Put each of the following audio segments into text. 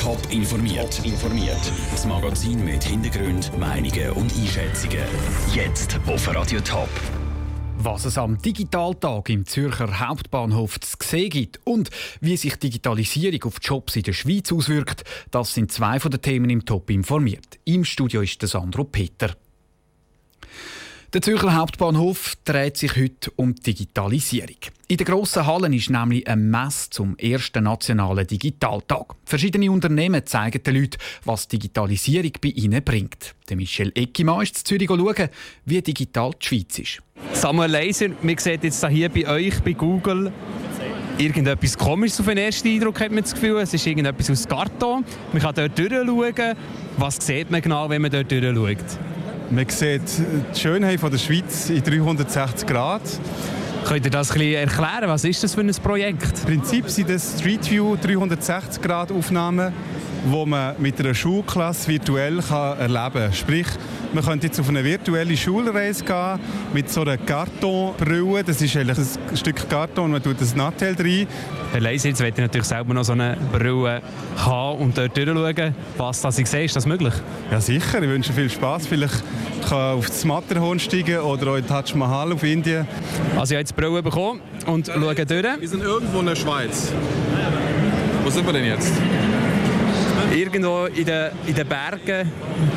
Top informiert. informiert. Das Magazin mit Hintergrund, Meinungen und Einschätzungen. Jetzt auf Radio Top. Was es am Digitaltag im Zürcher Hauptbahnhof zu sehen gibt und wie sich Digitalisierung auf Jobs in der Schweiz auswirkt, das sind zwei von den Themen im Top informiert. Im Studio ist der Sandro Peter. Der Zürcher Hauptbahnhof dreht sich heute um Digitalisierung. In der grossen Hallen ist nämlich ein Mess zum ersten nationalen Digitaltag. Verschiedene Unternehmen zeigen den Leuten, was Digitalisierung bei ihnen bringt. Michel Eckimann ist in Zürich schauen, wie digital die Schweiz ist. Samuel Leiser, man sieht jetzt hier bei euch, bei Google, irgendetwas Komisches auf den ersten Eindruck, hat man das Gefühl. Es ist irgendetwas aus Karton. Man kann dort durchschauen. Was sieht man genau, wenn man dort durchschaut? Man sieht die Schönheit der Schweiz in 360 Grad. Könnt ihr das ein bisschen erklären? Was ist das für ein Projekt? Im Prinzip sind das Street View 360 Grad Aufnahmen, die man mit einer Schulklasse virtuell erleben kann. Sprich, man könnte jetzt auf eine virtuelle Schulreise gehen mit so einer Kartonbrille. Das ist eigentlich ein Stück Karton und man tut ein Nattel rein. Herr möchte ich natürlich selber noch so eine Brille haben und dort durchschauen. Was das ich sehe, ist das möglich? Ja, sicher. Ich wünsche viel Spaß. Vielleicht kann auf das Matterhorn steigen oder auch in Taj Mahal auf Indien. Also ich habe jetzt die Brille bekommen und schaue durch. Wir sind irgendwo in der Schweiz. Wo sind wir denn jetzt? Irgendwo in den, in den Bergen.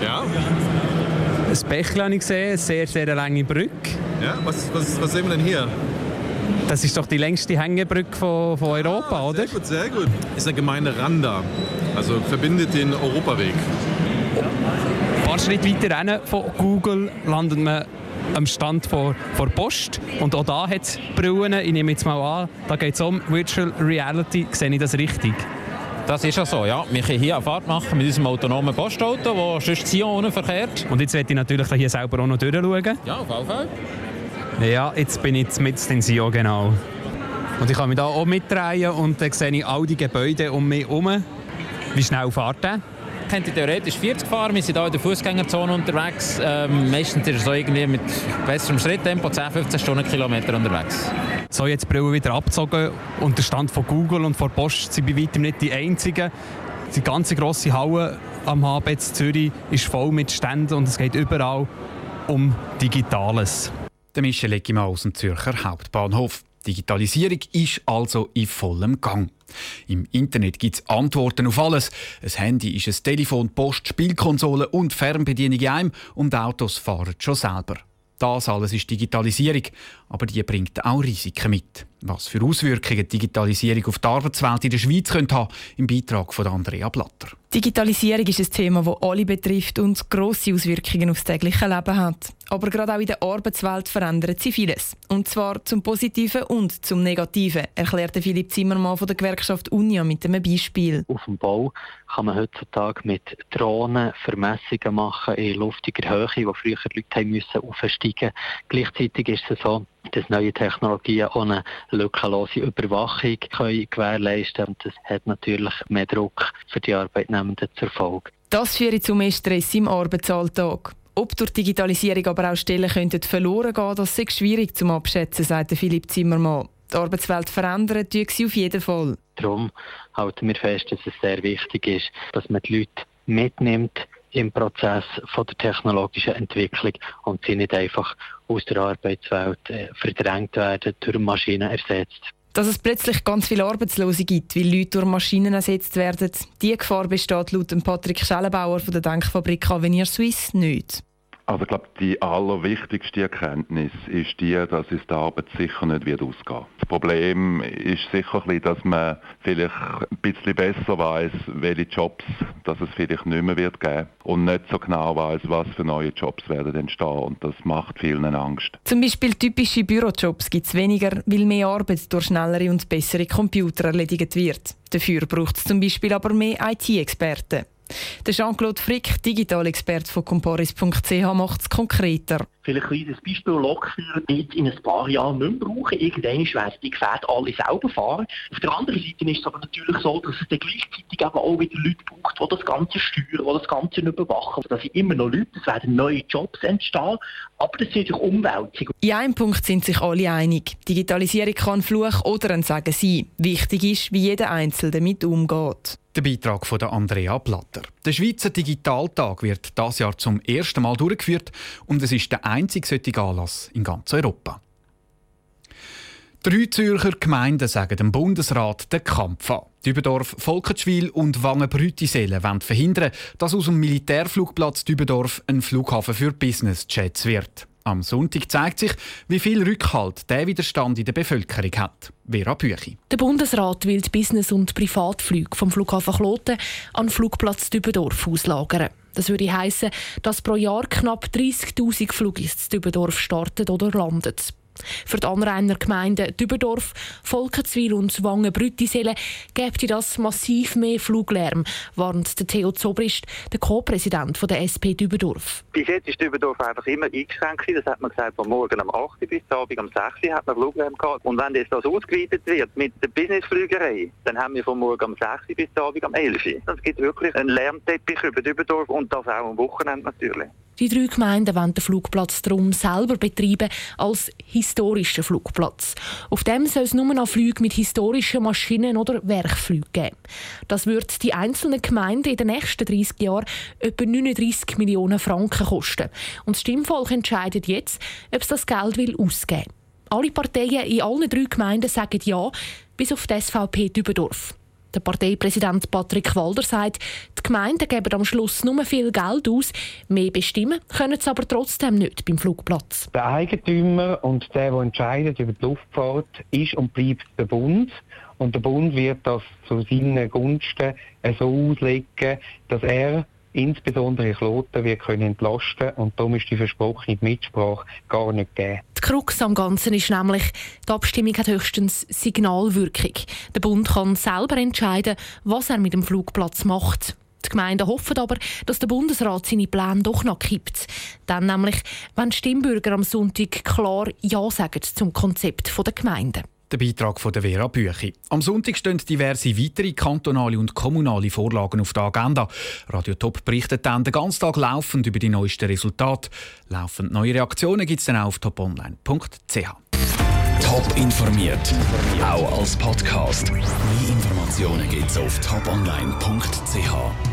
Ja? Ein Bächlein gesehen, eine sehr, sehr lange Brücke. Ja? Was, was, was sehen wir denn hier? Das ist doch die längste Hängebrücke von, von Europa, ah, oder? Sehr gut, sehr gut. Ist eine Gemeinde Randa. Also verbindet den Europaweg. Ein paar Schritte weiter rein von Google landet man am Stand vor, vor Post. Und auch da hat es Brillen. Ich nehme jetzt mal an, da geht es um Virtual Reality. Sehe ich das richtig? Das ist ja so, ja. Wir können hier eine Fahrt machen mit unserem autonomen Postauto, das sonst Zion verkehrt. Und jetzt werde ich natürlich hier selber auch noch durchschauen. Ja, auf jeden Fall. Ja, jetzt bin ich mit in Sion, genau. Und ich kann mich hier auch mitdrehen und dann sehe ich all die Gebäude um mich herum. Wie schnell fahrt der? Könnte theoretisch 40 fahren. Wir sind hier in der Fußgängerzone unterwegs. Ähm, meistens ist er so irgendwie mit besserem Schritttempo 10, 15 Stundenkilometer unterwegs. So, jetzt die Brille wieder abgezogen und der Stand von Google und von Post sind bei weitem nicht die einzigen. Die ganze grosse Halle am HB Zürich ist voll mit Ständen und es geht überall um Digitales. Der Michel Eggimann aus dem Zürcher Hauptbahnhof. Digitalisierung ist also in vollem Gang. Im Internet gibt es Antworten auf alles. Ein Handy ist ein Telefon, Post, Spielkonsole und Fernbedienung in einem und Autos fahren schon selber. Das alles ist Digitalisierung, aber die bringt auch Risiken mit. Was für Auswirkungen Digitalisierung auf die Arbeitswelt in der Schweiz könnte haben, im Beitrag von Andrea Blatter. Digitalisierung ist ein Thema, das alle betrifft und grosse Auswirkungen aufs tägliche Leben hat. Aber gerade auch in der Arbeitswelt verändert sich vieles. Und zwar zum Positiven und zum Negativen, erklärte Philipp Zimmermann von der Gewerkschaft Unia mit einem Beispiel. Auf dem Bau kann man heutzutage mit Drohnen Vermessungen machen in luftiger Höhe, wo früher Leute haben müssen aufsteigen. Gleichzeitig ist es so, dass neue Technologien auch eine lückenlose Überwachung können gewährleisten können. Das hat natürlich mehr Druck für die Arbeitnehmenden zur Folge. Das führt zu mehr Stress im Arbeitsalltag. Ob durch Digitalisierung aber auch Stellen könnten verloren gehen, das ist schwierig zu abschätzen, sagt Philipp Zimmermann. Die Arbeitswelt verändern tut sie auf jeden Fall. Darum halten wir fest, dass es sehr wichtig ist, dass man die Leute mitnimmt im Prozess von der technologischen Entwicklung und sie nicht einfach aus der Arbeitswelt äh, verdrängt werden, durch Maschinen ersetzt. Dass es plötzlich ganz viele Arbeitslose gibt, weil Leute durch Maschinen ersetzt werden, die Gefahr besteht laut Patrick Schellenbauer von der Denkfabrik Avenir Suisse nicht. Also ich glaube, die allerwichtigste Erkenntnis ist die, dass es der Arbeit sicher nicht wird ausgehen. Das Problem ist sicher dass man vielleicht ein bisschen besser weiß, welche Jobs dass es vielleicht nicht mehr wird geben und nicht so genau weiß, was für neue Jobs werden entstehen und das macht vielen Angst. Zum Beispiel typische Bürojobs gibt es weniger, weil mehr Arbeit durch schnellere und bessere Computer erledigt wird. Dafür braucht es zum Beispiel aber mehr IT-Experten. Der Jean-Claude Frick, Digitalexperte von comparis.ch, macht es konkreter. Vielleicht ein kleines Beispiel Lokführer wird in ein paar Jahren nicht mehr brauchen. Irgendwann werden die Gefährte alle selber fahren. Auf der anderen Seite ist es aber natürlich so, dass es dann gleichzeitig eben auch wieder Leute braucht, die das Ganze steuern, die das Ganze überwachen. Da sind immer noch Leute, es werden neue Jobs entstehen, aber das sind natürlich Umwälzungen. In einem Punkt sind sich alle einig. Digitalisierung kann ein Fluch oder ein Segen sein. Wichtig ist, wie jeder Einzelne damit umgeht. Der Beitrag von Andrea Platter. Der Schweizer Digitaltag wird das Jahr zum ersten Mal durchgeführt und es ist der einzige solche Anlass in ganz Europa. Drei Zürcher Gemeinden sagen dem Bundesrat den Kampf an. Dübendorf, Volkenschwil und Wangen-Brütiselen wollen verhindern, dass aus dem Militärflugplatz Dübendorf ein Flughafen für Business-Jets wird. Am Sonntag zeigt sich, wie viel Rückhalt der Widerstand in der Bevölkerung hat. Vera Büchi. Der Bundesrat will die Business- und Privatflüge vom Flughafen Kloten an Flugplatz Dübendorf auslagern. Das würde heißen, dass pro Jahr knapp 30.000 Flugis in Dübendorf starten oder landen. Für die Anrainer Gemeinden Düberdorf, Volkenzwil und Wangen-Brüttiselen gäbe das massiv mehr Fluglärm, warnt der Theo Zobrist, der Co-Präsident der SP Düberdorf. Bis jetzt ist Düberdorf einfach immer eingeschränkt. Das hat man gesagt, von morgen um 8 Uhr bis Abend um 6 Uhr hat man Fluglärm gehabt. Und wenn das ausgeweitet wird mit der Businessflügerei, dann haben wir von morgen um 6 Uhr bis Abend um 11 Uhr. Es gibt wirklich einen Lärmteppich über Düberdorf und das auch am Wochenende natürlich. Die drei Gemeinden wollen den Flugplatz darum selber betreiben als historischen Flugplatz. Auf dem soll es nur noch Flüge mit historischen Maschinen oder Werkflügen geben. Das wird die einzelnen Gemeinden in den nächsten 30 Jahren etwa 39 Millionen Franken kosten. Und das Stimmvolk entscheidet jetzt, ob es das Geld will ausgeben will. Alle Parteien in allen drei Gemeinden sagen Ja, bis auf die SVP Dübendorf. Der Parteipräsident Patrick Walder sagt, die Gemeinden geben am Schluss nur viel Geld aus, mehr bestimmen können sie aber trotzdem nicht beim Flugplatz. Der Eigentümer und der, der entscheidet über die Luftfahrt, ist und bleibt der Bund. Und der Bund wird das zu seinen Gunsten so auslegen, dass er insbesondere Kloten wird können entlasten und darum ist die versprochene Mitsprache gar nicht gegeben. Die Krux am Ganzen ist nämlich, die Abstimmung hat höchstens Signalwirkung. Der Bund kann selber entscheiden, was er mit dem Flugplatz macht. Die Gemeinden hoffen aber, dass der Bundesrat seine Pläne doch noch kippt. Dann nämlich, wenn die Stimmbürger am Sonntag klar Ja sagen zum Konzept der Gemeinden. Der Beitrag von der Vera Büchi. Am Sonntag stehen diverse weitere kantonale und kommunale Vorlagen auf der Agenda. Radio Top berichtet dann den ganzen Tag laufend über die neuesten Resultate. Laufend neue Reaktionen gibt es dann auch auf toponline.ch. Top informiert, auch als Podcast. Mehr Informationen gibt es auf toponline.ch.